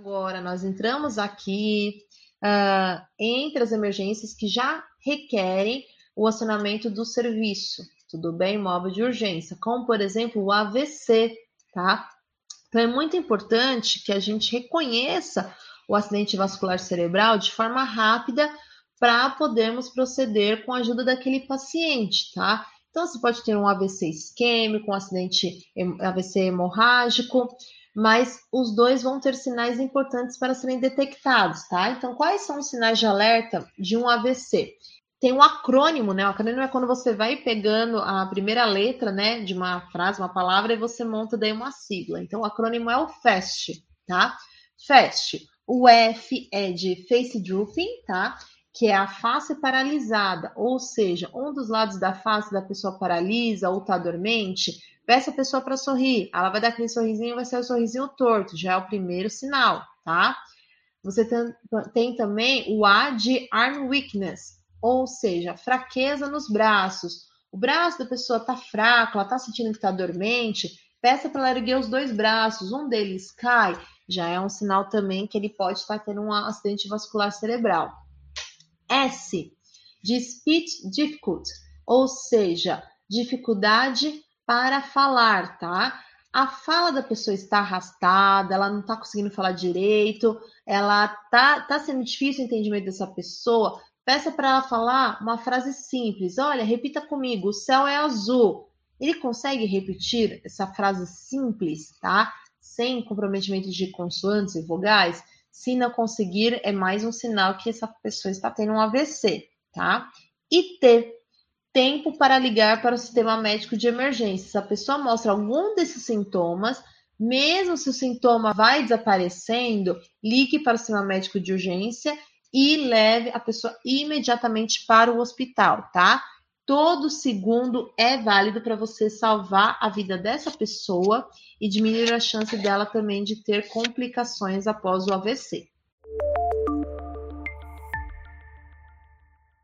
Agora, nós entramos aqui uh, entre as emergências que já requerem o acionamento do serviço, tudo bem? Móvel de urgência, como por exemplo o AVC, tá? Então é muito importante que a gente reconheça o acidente vascular cerebral de forma rápida para podermos proceder com a ajuda daquele paciente, tá? Então, você pode ter um AVC isquêmico, um acidente AVC hemorrágico, mas os dois vão ter sinais importantes para serem detectados, tá? Então, quais são os sinais de alerta de um AVC? Tem um acrônimo, né? O acrônimo é quando você vai pegando a primeira letra, né, de uma frase, uma palavra, e você monta daí uma sigla. Então, o acrônimo é o FAST, tá? FAST. O F é de face drooping, tá? Que é a face paralisada, ou seja, um dos lados da face da pessoa paralisa ou está dormente, peça a pessoa para sorrir. Ela vai dar aquele sorrisinho, vai ser o sorrisinho torto, já é o primeiro sinal, tá? Você tem, tem também o A de arm weakness, ou seja, fraqueza nos braços. O braço da pessoa está fraco, ela está sentindo que está dormente, peça para ela erguer os dois braços, um deles cai, já é um sinal também que ele pode estar tendo um acidente vascular cerebral. S, de speech difficult, ou seja, dificuldade para falar, tá? A fala da pessoa está arrastada, ela não está conseguindo falar direito, ela tá, tá sendo difícil o entendimento dessa pessoa. Peça para ela falar uma frase simples. Olha, repita comigo: o céu é azul. Ele consegue repetir essa frase simples, tá? Sem comprometimento de consoantes e vogais? Se não conseguir, é mais um sinal que essa pessoa está tendo um AVC, tá? E T, tempo para ligar para o sistema médico de emergência. Se a pessoa mostra algum desses sintomas, mesmo se o sintoma vai desaparecendo, ligue para o sistema médico de urgência e leve a pessoa imediatamente para o hospital, tá? Todo segundo é válido para você salvar a vida dessa pessoa e diminuir a chance dela também de ter complicações após o AVC.